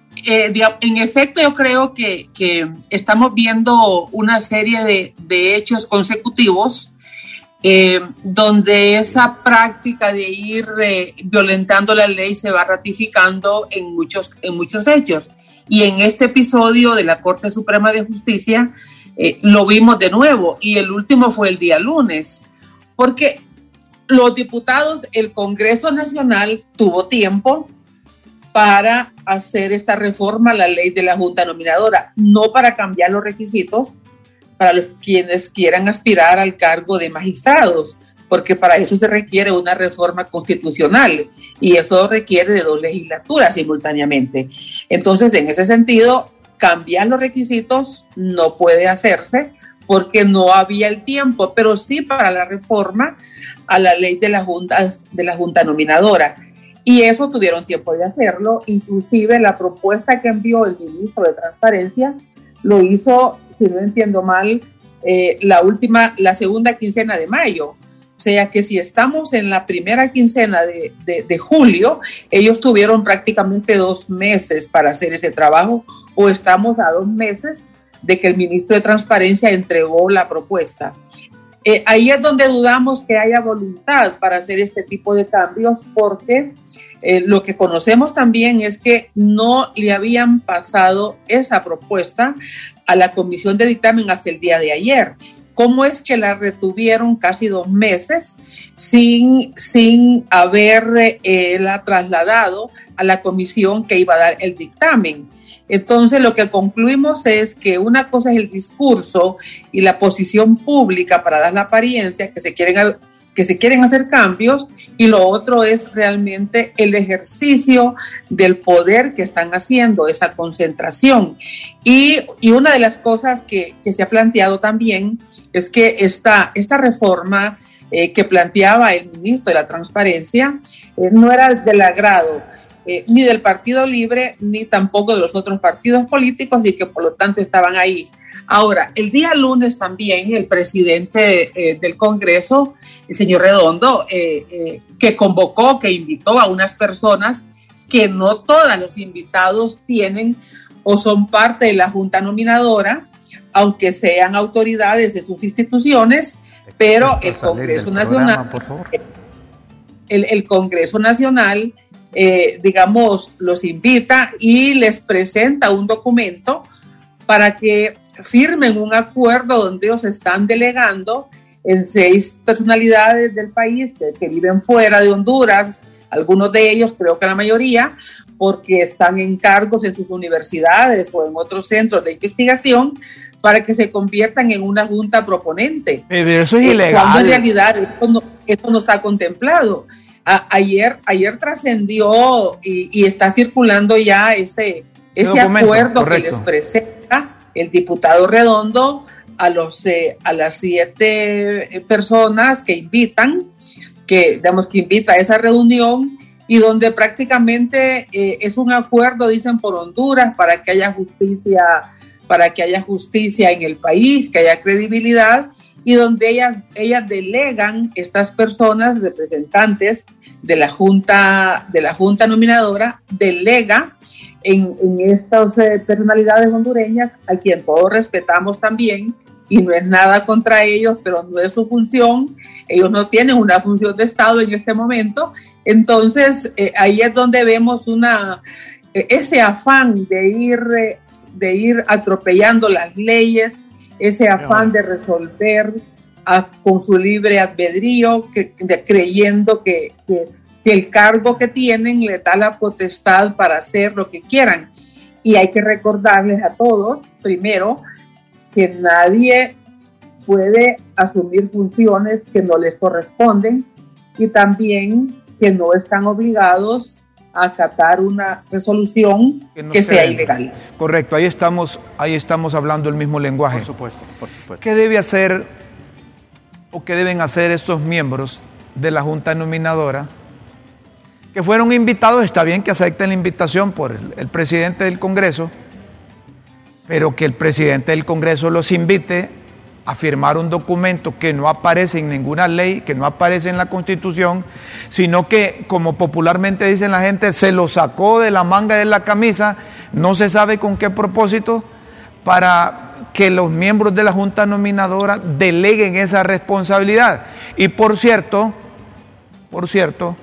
Speaker 3: eh, en efecto yo creo que, que, estamos viendo una serie de, de hechos consecutivos eh, donde esa práctica de ir eh, violentando la ley se va ratificando en muchos, en muchos hechos. Y en este episodio de la Corte Suprema de Justicia eh, lo vimos de nuevo y el último fue el día lunes, porque los diputados, el Congreso Nacional tuvo tiempo para hacer esta reforma a la ley de la Junta Nominadora, no para cambiar los requisitos, para los quienes quieran aspirar al cargo de magistrados, porque para eso se requiere una reforma constitucional y eso requiere de dos legislaturas simultáneamente. Entonces, en ese sentido, cambiar los requisitos no puede hacerse porque no había el tiempo, pero sí para la reforma a la ley de la junta, de la junta nominadora. Y eso tuvieron tiempo de hacerlo, inclusive la propuesta que envió el ministro de Transparencia lo hizo si no entiendo mal, eh, la última, la segunda quincena de mayo. O sea que si estamos en la primera quincena de, de, julio, ellos tuvieron prácticamente dos meses para hacer ese trabajo o estamos a dos meses de que el ministro de Transparencia entregó la propuesta. Eh, ahí es donde dudamos que haya voluntad para hacer este tipo de cambios porque eh, lo que conocemos también es que no le habían pasado esa propuesta a la comisión de dictamen hasta el día de ayer. ¿Cómo es que la retuvieron casi dos meses sin, sin haberla eh, trasladado a la comisión que iba a dar el dictamen? Entonces, lo que concluimos es que una cosa es el discurso y la posición pública para dar la apariencia que se quieren que se quieren hacer cambios y lo otro es realmente el ejercicio del poder que están haciendo, esa concentración. Y, y una de las cosas que, que, se ha planteado también es que esta, esta reforma eh, que planteaba el ministro de la Transparencia eh, no era del agrado. Eh, ni del Partido Libre, ni tampoco de los otros partidos políticos y que por lo tanto estaban ahí. Ahora, el día lunes también el presidente eh, del Congreso, el señor Redondo, eh, que convocó, que invitó a unas personas que no todos los invitados tienen o son parte de la Junta Nominadora, aunque sean autoridades de sus instituciones, pero el Congreso Nacional, El, el, Congreso Nacional, digamos, los invita y les presenta un documento para que firmen un acuerdo donde ellos están delegando en seis personalidades del país que, viven fuera de Honduras, algunos de ellos, creo que la mayoría, porque están en cargos en sus universidades o en otros centros de investigación para que se conviertan en una junta proponente.
Speaker 1: Pero eso es eh, ilegal.
Speaker 3: Cuando en realidad esto no, está contemplado. Ayer ayer trascendió y, está circulando ya ese, ese acuerdo que les presenta el diputado Redondo a, los, eh, a las siete eh, personas que invitan, que, digamos, que invita a esa reunión y donde prácticamente eh, es un acuerdo, dicen, por Honduras para que haya justicia, para que haya justicia en el país, que haya credibilidad y donde ellas, ellas delegan estas personas representantes de la junta de la junta nominadora delega en, en estas personalidades hondureñas a quien todos respetamos también y no es nada contra ellos, pero no es su función. Ellos no tienen una función de Estado en este momento. Entonces, eh, ahí es donde vemos una, eh, ese afán de ir, eh, de ir atropellando las leyes, ese afán de resolver con su libre albedrío, que, creyendo que, que, que el cargo que tienen le da la potestad para hacer lo que quieran. Y hay que recordarles a todos, primero, que nadie puede asumir funciones que no les corresponden y también que no están obligados acatar una resolución que, sea ilegal.
Speaker 1: Correcto, ahí estamos, ahí estamos hablando el mismo lenguaje.
Speaker 2: Por supuesto, por supuesto.
Speaker 1: ¿Qué debe hacer o qué deben hacer estos miembros de la Junta Nominadora que fueron invitados? Está bien que acepten la invitación por el presidente del Congreso, pero que el presidente del Congreso los invite a firmar un documento que no aparece en ninguna ley, que no aparece en la Constitución, sino que, como popularmente dicen la gente, se lo sacó de la manga de la camisa, no se sabe con qué propósito, para que los miembros de la Junta Nominadora deleguen esa responsabilidad. Y por cierto, por cierto,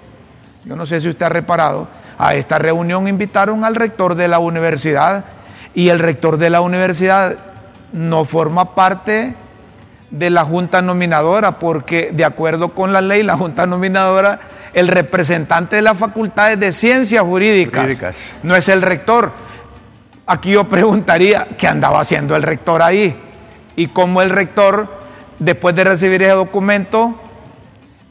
Speaker 1: yo no sé si usted ha reparado, a esta reunión invitaron al rector de la universidad, y el rector de la universidad no forma parte de la junta nominadora, porque de acuerdo con la ley, la junta nominadora, el representante de la facultad es de ciencias jurídicas, no es el rector. Aquí yo preguntaría, ¿qué andaba haciendo el rector ahí? Y cómo el rector, después de recibir ese documento,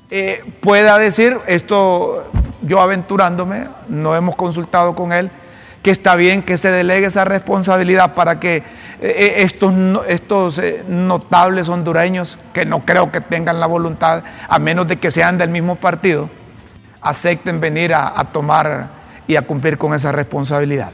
Speaker 1: eh, pueda decir, esto yo aventurándome, no hemos consultado con él, que está bien que se delegue esa responsabilidad para que estos, estos eh, notables hondureños, que no creo que tengan la voluntad, a menos de que sean del mismo partido, acepten venir a, tomar y a cumplir con esa responsabilidad.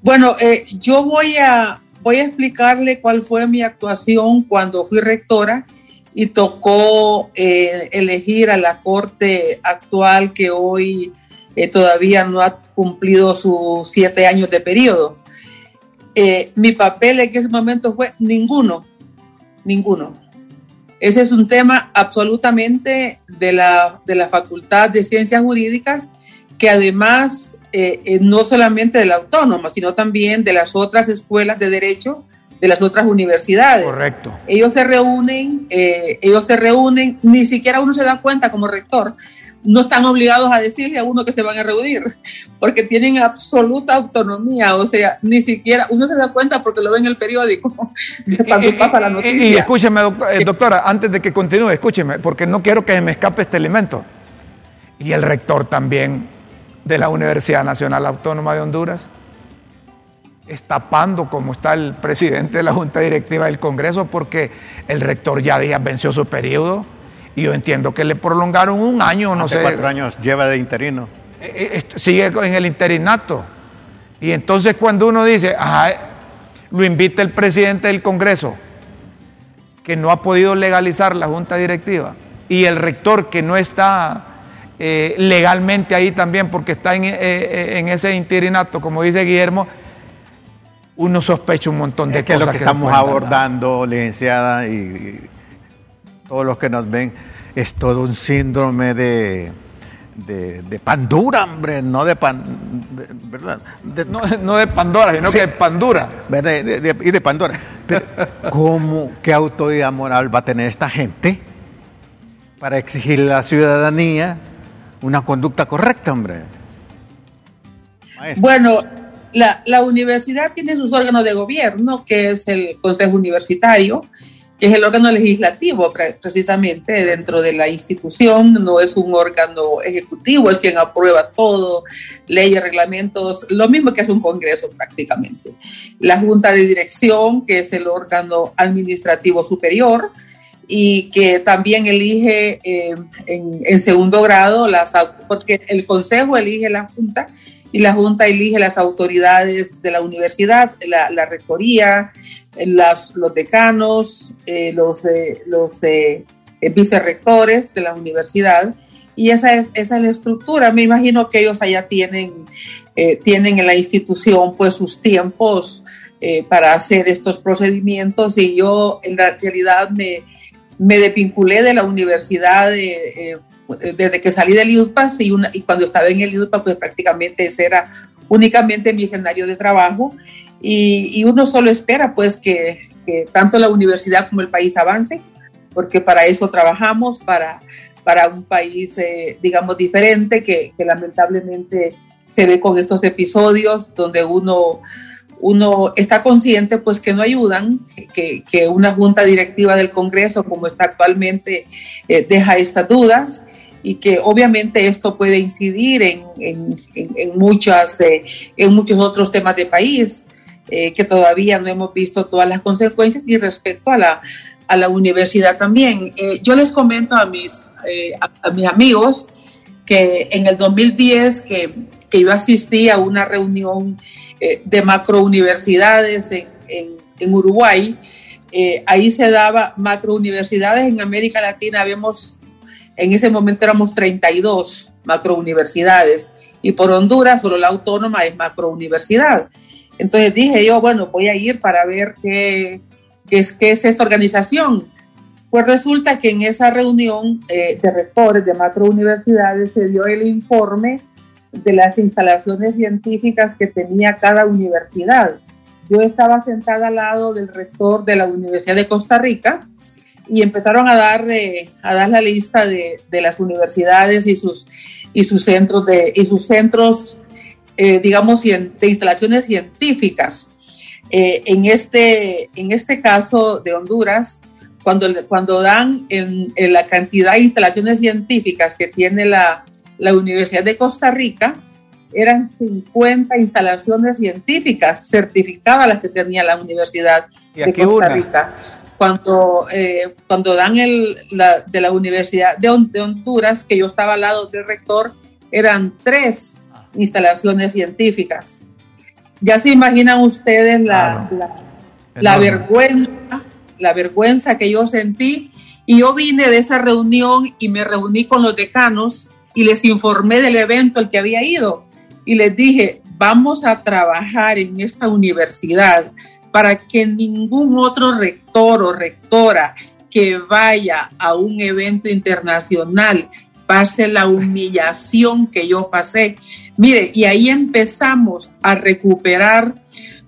Speaker 3: Bueno, yo voy a, voy a explicarle cuál fue mi actuación cuando fui rectora y tocó elegir a la corte actual que hoy todavía no ha cumplido sus siete años de periodo. Eh, mi papel en ese momento fue ninguno, ninguno. Ese es un tema absolutamente de la, de la Facultad de Ciencias Jurídicas, que además eh, eh, no solamente de la autónoma, sino también de las otras escuelas de derecho, de las otras universidades.
Speaker 1: Correcto.
Speaker 3: Ellos se reúnen, ellos se reúnen, ni siquiera uno se da cuenta como rector no están obligados a decirle a uno que se van a reunir, porque tienen absoluta autonomía, o sea, ni siquiera uno se da cuenta porque lo ve en el periódico cuando pasa la noticia.
Speaker 1: Y, escúcheme, eh, doctora, antes de que continúe, escúcheme, porque no quiero que me escape este elemento. Y el rector también de la Universidad Nacional Autónoma de Honduras, estapando como está el presidente de la Junta Directiva del Congreso, porque el rector ya días venció su periodo y yo entiendo que le prolongaron un año, no sé.
Speaker 2: cuatro años lleva de interino.
Speaker 1: Eh, eh, sigue en el interinato. Y entonces cuando uno dice, lo invita el presidente del Congreso, que no ha podido legalizar la junta directiva, y el rector que no está eh, legalmente ahí también porque está en, ese interinato, como dice Guillermo, uno sospecha un montón de cosas.
Speaker 2: Que lo que, estamos abordando, licenciada, y todos los que nos ven, es todo un síndrome de, de, Pandura, hombre, no de pan, ¿verdad?
Speaker 1: no, de Pandora, sino que de Pandura.
Speaker 2: y de Pandora. ¿cómo, qué autoridad moral va a tener esta gente para exigirle a la ciudadanía una conducta correcta, hombre?
Speaker 3: Bueno, la, la universidad tiene sus órganos de gobierno, que es el Consejo Universitario, que es el órgano legislativo precisamente dentro de la institución, no es un órgano ejecutivo, es quien aprueba todo, leyes, reglamentos, lo mismo que es un Congreso prácticamente. La Junta de Dirección, que es el órgano administrativo superior, y que también elige eh, en, segundo grado, las, porque el Consejo elige la Junta y la Junta elige las autoridades de la universidad, la, rectoría, los decanos, eh, los, eh, los vicerrectores de la universidad. Y esa es, esa es la estructura. Me imagino que ellos allá tienen, tienen en la institución pues sus tiempos para hacer estos procedimientos y yo en la realidad me, me desvinculé de la universidad eh, desde que salí del IUPAS y, y, cuando estaba en el IUPAS, pues prácticamente ese era únicamente mi escenario de trabajo. Y, y uno solo espera pues que, que, tanto la universidad como el país avance, porque para eso trabajamos, para, para un país, eh, digamos, diferente que, que lamentablemente se ve con estos episodios donde uno uno está consciente pues que no ayudan, que, que una junta directiva del Congreso como está actualmente eh, deja estas dudas y que obviamente esto puede incidir en, en, en muchas, eh, en muchos otros temas de país eh, que todavía no hemos visto todas las consecuencias y respecto a la, a la universidad también. yo les comento a mis, a, mis amigos que en el 2010 que, que yo asistí a una reunión eh, de macrouniversidades en, en, Uruguay. Eh, ahí se daba macrouniversidades en América Latina, vemos, en ese momento éramos 32 macrouniversidades y por Honduras solo la autónoma es macrouniversidad. Entonces dije yo, bueno, voy a ir para ver qué, qué es, qué es esta organización. Pues resulta que en esa reunión eh, de rectores de macrouniversidades se dio el informe de las instalaciones científicas que tenía cada universidad. Yo estaba sentada al lado del rector de la Universidad de Costa Rica y empezaron a dar, eh, a dar la lista de, de, las universidades y sus, y sus centros, de, y sus centros eh, digamos, de instalaciones científicas. Eh, en, este, en este caso de Honduras, cuando, cuando dan en, en la cantidad de instalaciones científicas que tiene la, la Universidad de Costa Rica, eran 50 instalaciones científicas certificadas las que tenía la Universidad de Costa Rica. Cuando, eh, cuando dan el, la, de la Universidad de, Honduras, que yo estaba al lado del rector, eran tres instalaciones científicas. Ya se imaginan ustedes la, la, la vergüenza, la vergüenza que yo sentí. Y yo vine de esa reunión y me reuní con los decanos y les informé del evento al que había ido y les dije, vamos a trabajar en esta universidad para que ningún otro rector o rectora que vaya a un evento internacional pase la humillación que yo pasé. Mire, y ahí empezamos a recuperar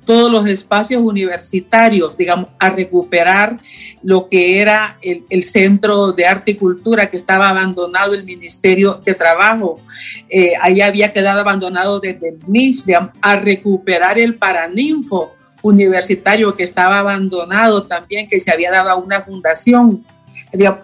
Speaker 3: todos los espacios universitarios, digamos, a recuperar lo que era el, Centro de Arte y Cultura que estaba abandonado el Ministerio de Trabajo. Eh, ahí había quedado abandonado desde el MIS, a recuperar el Paraninfo universitario que estaba abandonado también, que se había dado una fundación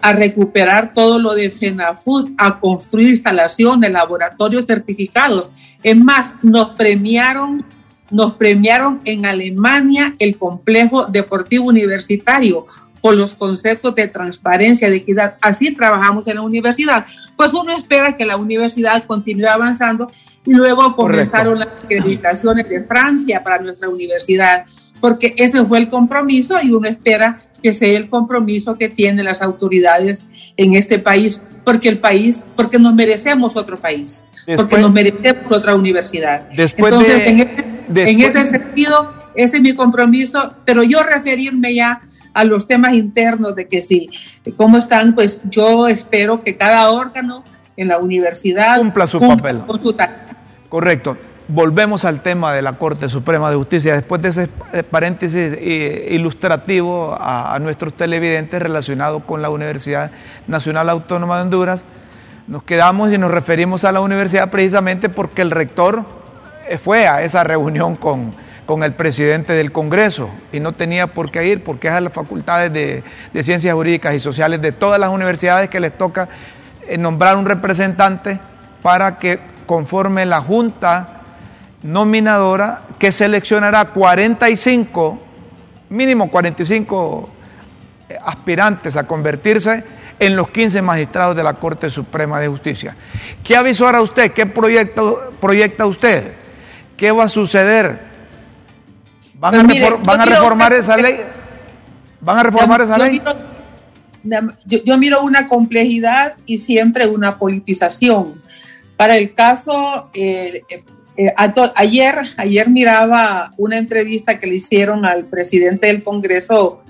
Speaker 3: a recuperar todo lo de FENAFUD, a construir instalaciones, laboratorios certificados. Es más, nos premiaron nos premiaron en Alemania el complejo deportivo universitario por los conceptos de transparencia, de equidad. Así trabajamos en la universidad. Pues uno espera que la universidad continúe avanzando y luego comenzaron las acreditaciones de Francia para nuestra universidad, porque ese fue el compromiso y uno espera que sea el compromiso que tienen las autoridades en este país, porque el país, porque nos merecemos otro país, porque nos merecemos otra universidad.
Speaker 1: Después
Speaker 3: Entonces, en este en ese sentido, ese es mi compromiso, pero yo referirme ya a los temas internos de que sí, cómo están, pues yo espero que cada órgano en la universidad
Speaker 1: cumpla su papel. Correcto. Volvemos al tema de la Corte Suprema de Justicia. Después de ese paréntesis eh, ilustrativo a, a nuestros televidentes relacionado con la Universidad Nacional Autónoma de Honduras, nos quedamos y nos referimos a la universidad precisamente porque el rector fue a esa reunión con, con el presidente del Congreso y no tenía por qué ir porque es a las facultades de, ciencias jurídicas y sociales de todas las universidades que les toca eh, nombrar un representante para que conforme la Junta nominadora que seleccionará 45, mínimo 45 eh, aspirantes a convertirse en los 15 magistrados de la Corte Suprema de Justicia. ¿Qué avisora usted? ¿Qué proyecta, proyecta usted? ¿Qué va a suceder? ¿Van, a, reformar esa ley? ¿Van a reformar esa ley?
Speaker 3: yo, miro una complejidad y siempre una politización. Para el caso, eh, eh, ayer, ayer miraba una entrevista que le hicieron al presidente del Congreso,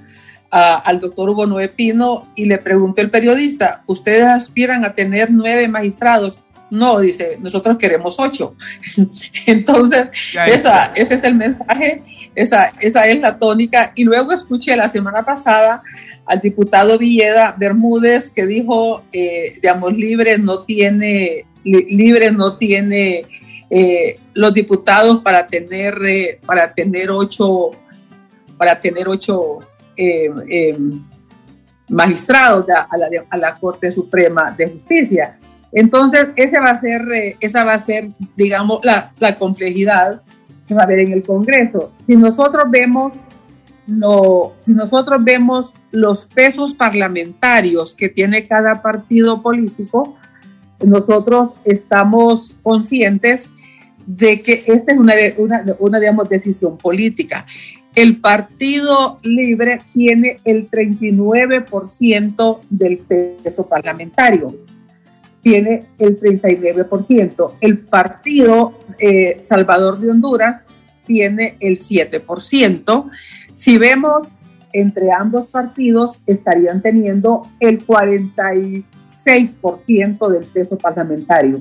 Speaker 3: al doctor Hugo Noé Pino, y le preguntó el periodista, ¿ustedes aspiran a tener nueve magistrados? No, dice, nosotros queremos ocho. Entonces, esa, ese es el mensaje, esa, esa es la tónica. Y luego escuché la semana pasada al diputado Villeda Bermúdez que dijo, eh, digamos, libre no tiene, libre no tiene eh, los diputados para tener, eh, para tener ocho, para tener ocho eh, magistrados a la, a la, Corte Suprema de Justicia. Entonces, ese va a ser, esa va a ser, digamos, la, la complejidad que va a haber en el Congreso. Si nosotros vemos lo, si nosotros vemos los pesos parlamentarios que tiene cada partido político, nosotros estamos conscientes de que esta es una, una, una digamos, decisión política. El Partido Libre tiene el 39% del peso parlamentario, tiene el 39%. El Partido eh, Salvador de Honduras tiene el 7%. Si vemos entre ambos partidos, estarían teniendo el 46% del peso parlamentario.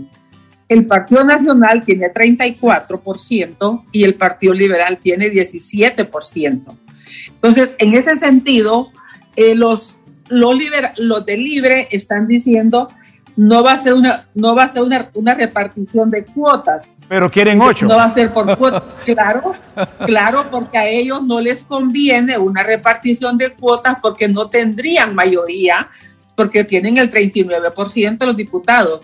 Speaker 3: El Partido Nacional tiene 34% y el Partido Liberal tiene 17%. Entonces, en ese sentido, eh, los, los, los de Libre están diciendo no va a ser una, no va a ser una, una repartición de cuotas,
Speaker 1: pero quieren ocho.
Speaker 3: No va a ser por cuotas, claro, claro, porque a ellos no les conviene una repartición de cuotas porque no tendrían mayoría, porque tienen el 39% de los diputados.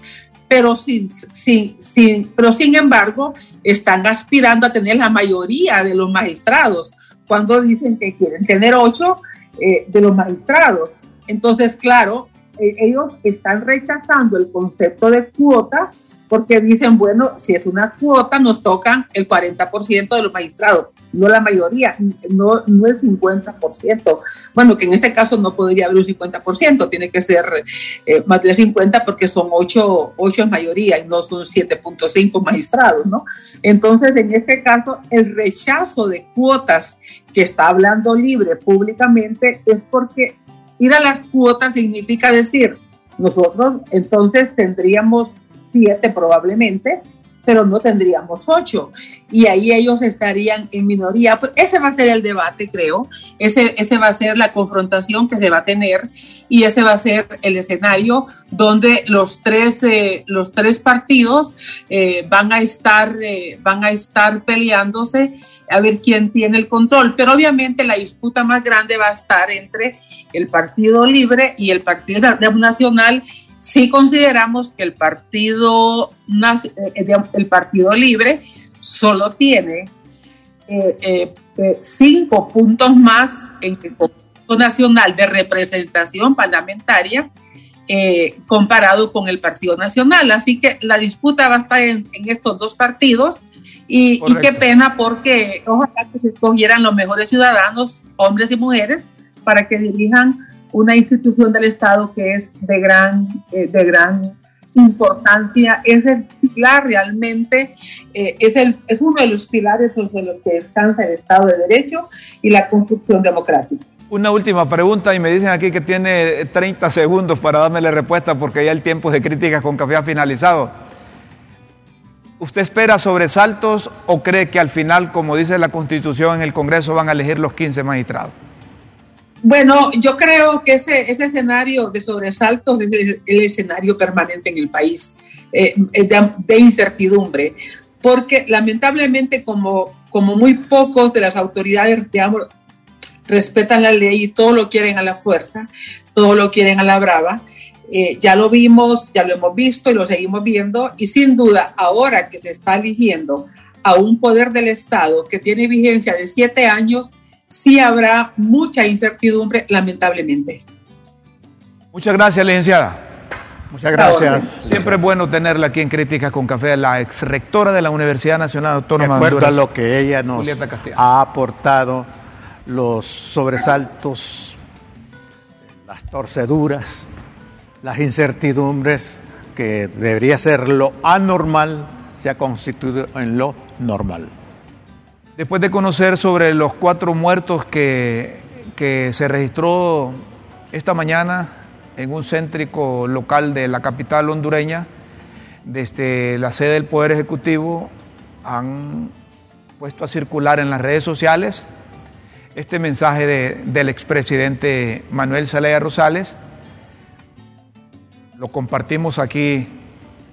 Speaker 3: Pero sin, sin, sin, pero sin embargo, están aspirando a tener la mayoría de los magistrados, cuando dicen que quieren tener ocho eh, de los magistrados. Entonces, claro, ellos están rechazando el concepto de cuota porque dicen, bueno, si es una cuota, nos tocan el 40% de los magistrados, no la mayoría, no, no el 50%. Bueno, que en este caso no podría haber un 50%, tiene que ser eh, más del 50% porque son 8, 8 en mayoría y no son 7.5 magistrados, ¿no? Entonces, en este caso, el rechazo de cuotas que está hablando libre públicamente es porque ir a las cuotas significa decir, nosotros entonces tendríamos siete probablemente, pero no tendríamos ocho. Y ahí ellos estarían en minoría. Pues ese va a ser el debate, creo. Ese, ese va a ser la confrontación que se va a tener y ese va a ser el escenario donde los tres, eh, los tres partidos eh, van, a estar, eh, van a estar peleándose a ver quién tiene el control. Pero obviamente la disputa más grande va a estar entre el Partido Libre y el Partido Nacional si consideramos que el partido, eh, el partido libre solo tiene eh, eh, cinco puntos más en el Congreso Nacional de representación parlamentaria comparado con el Partido Nacional. Así que la disputa va a estar en, estos dos partidos y, y, qué pena porque ojalá que se escogieran los mejores ciudadanos, hombres y mujeres, para que dirijan una institución del Estado que es de gran, eh, de gran importancia, es el pilar realmente, eh, es, el, es uno de los pilares sobre los que descansa el Estado de Derecho y la construcción democrática.
Speaker 1: Una última pregunta y me dicen aquí que tiene 30 segundos para darme la respuesta porque ya el tiempo de críticas con café ha finalizado. ¿Usted espera sobresaltos o cree que al final, como dice la Constitución, en el Congreso van a elegir los 15 magistrados?
Speaker 3: Bueno, yo creo que ese, ese escenario de sobresaltos es el, escenario permanente en el país, eh, de, incertidumbre, porque lamentablemente como como muy pocos de las autoridades, digamos, respetan la ley y todo lo quieren a la fuerza, todo lo quieren a la brava. Eh, ya lo vimos, ya lo hemos visto y lo seguimos viendo y sin duda ahora que se está eligiendo a un poder del Estado que tiene vigencia de siete años, sí habrá mucha incertidumbre, lamentablemente.
Speaker 1: Muchas gracias, licenciada.
Speaker 2: Muchas gracias.
Speaker 1: Siempre es bueno tenerla aquí en Críticas con Café, la ex rectora de la Universidad Nacional Autónoma
Speaker 2: de, acuerdo
Speaker 1: Honduras.
Speaker 2: a lo que ella nos ha aportado, los sobresaltos, las torceduras, las incertidumbres, que debería ser lo anormal, se ha constituido en lo normal.
Speaker 1: Después de conocer sobre los cuatro muertos que, que se registró esta mañana en un céntrico local de la capital hondureña, desde la sede del Poder Ejecutivo han puesto a circular en las redes sociales este mensaje de, del expresidente Manuel Zelaya Rosales. Lo compartimos aquí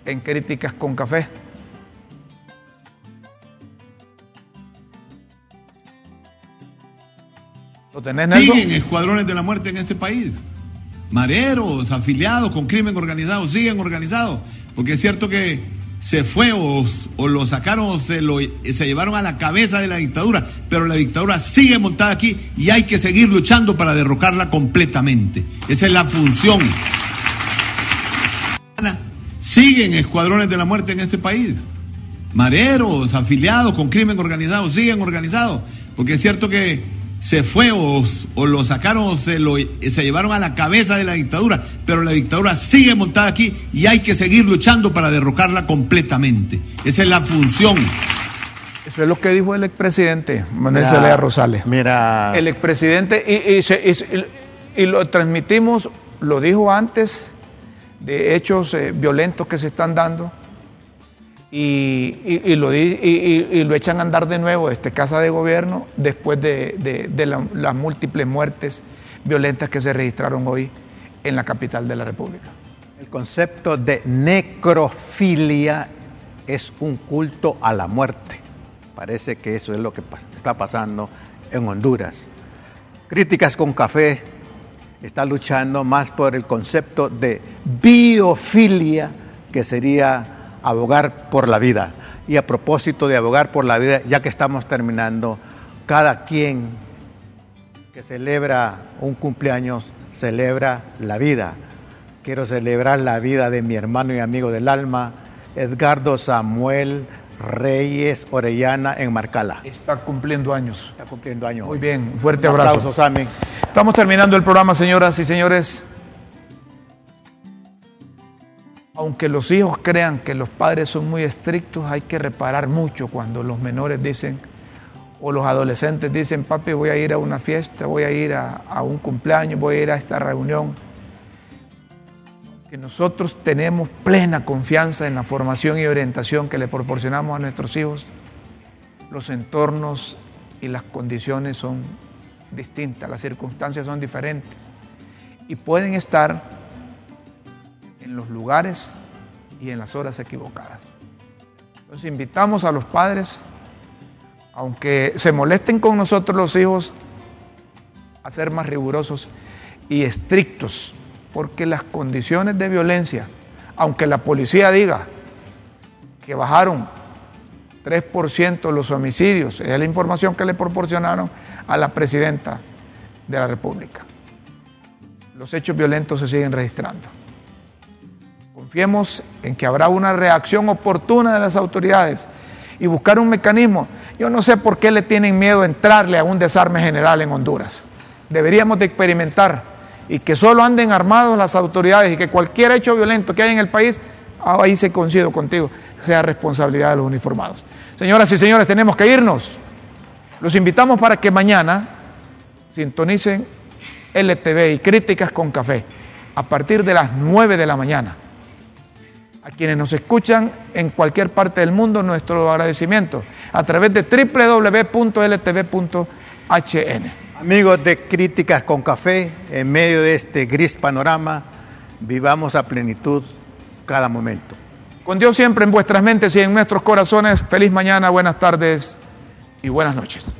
Speaker 1: en Críticas con Café.
Speaker 4: Siguen escuadrones de la muerte en este país mareros, afiliados con crimen organizado, siguen organizados, porque es cierto que se fue o, o lo sacaron o se, lo, se llevaron a la cabeza de la dictadura, pero la dictadura sigue montada aquí y hay que seguir luchando para derrocarla completamente. Esa es la función. Siguen escuadrones de la muerte en este país. Mareros, afiliados con crimen organizado, siguen organizados, porque es cierto que se fue o, o, lo sacaron o se, lo, se llevaron a la cabeza de la dictadura, pero la dictadura sigue montada aquí y hay que seguir luchando para derrocarla completamente. Esa es la función.
Speaker 1: Eso es lo que dijo el expresidente Manuel Zelaya Rosales.
Speaker 2: Mira.
Speaker 1: El expresidente, y, y, y, y, lo transmitimos, lo dijo antes de hechos eh, violentos que se están dando y, lo, y, lo, echan a andar de nuevo este casa de gobierno después de, de, de la, las múltiples muertes violentas que se registraron hoy en la capital de la República.
Speaker 2: El concepto de necrofilia es un culto a la muerte. Parece que eso es lo que está pasando en Honduras. Críticas con café está luchando más por el concepto de biofilia, que sería abogar por la vida. Y a propósito de abogar por la vida, ya que estamos terminando, cada quien que celebra un cumpleaños celebra la vida. Quiero celebrar la vida de mi hermano y amigo del alma, Edgardo Samuel Reyes Orellana en Marcala.
Speaker 1: Está cumpliendo años.
Speaker 2: Está cumpliendo años.
Speaker 1: Muy bien, un fuerte un abrazo.
Speaker 2: Aplauso, Sammy.
Speaker 1: Estamos terminando el programa, señoras y señores. Aunque los hijos crean que los padres son muy estrictos, hay que reparar mucho cuando los menores dicen o los adolescentes dicen, papi, voy a ir a una fiesta, voy a ir a, un cumpleaños, voy a ir a esta reunión. Que nosotros tenemos plena confianza en la formación y orientación que le proporcionamos a nuestros hijos. Los entornos y las condiciones son distintas, las circunstancias son diferentes y pueden estar en los lugares y en las horas equivocadas. Entonces invitamos a los padres, aunque se molesten con nosotros los hijos, a ser más rigurosos y estrictos, porque las condiciones de violencia, aunque la policía diga que bajaron 3% los homicidios, es la información que le proporcionaron a la presidenta de la República. Los hechos violentos se siguen registrando. Confiemos en que habrá una reacción oportuna de las autoridades y buscar un mecanismo. Yo no sé por qué le tienen miedo a entrarle a un desarme general en Honduras. Deberíamos de experimentar y que solo anden armados las autoridades y que cualquier hecho violento que haya en el país, ahí se coincido contigo, sea responsabilidad de los uniformados. Señoras y señores, tenemos que irnos. Los invitamos para que mañana sintonicen LTV y Críticas con Café a partir de las 9 de la mañana. A quienes nos escuchan en cualquier parte del mundo, nuestro agradecimiento a través de www.ltv.hn.
Speaker 2: Amigos de Críticas con Café, en medio de este gris panorama, vivamos a plenitud cada momento.
Speaker 1: Con Dios siempre en vuestras mentes y en nuestros corazones. Feliz mañana, buenas tardes y buenas noches.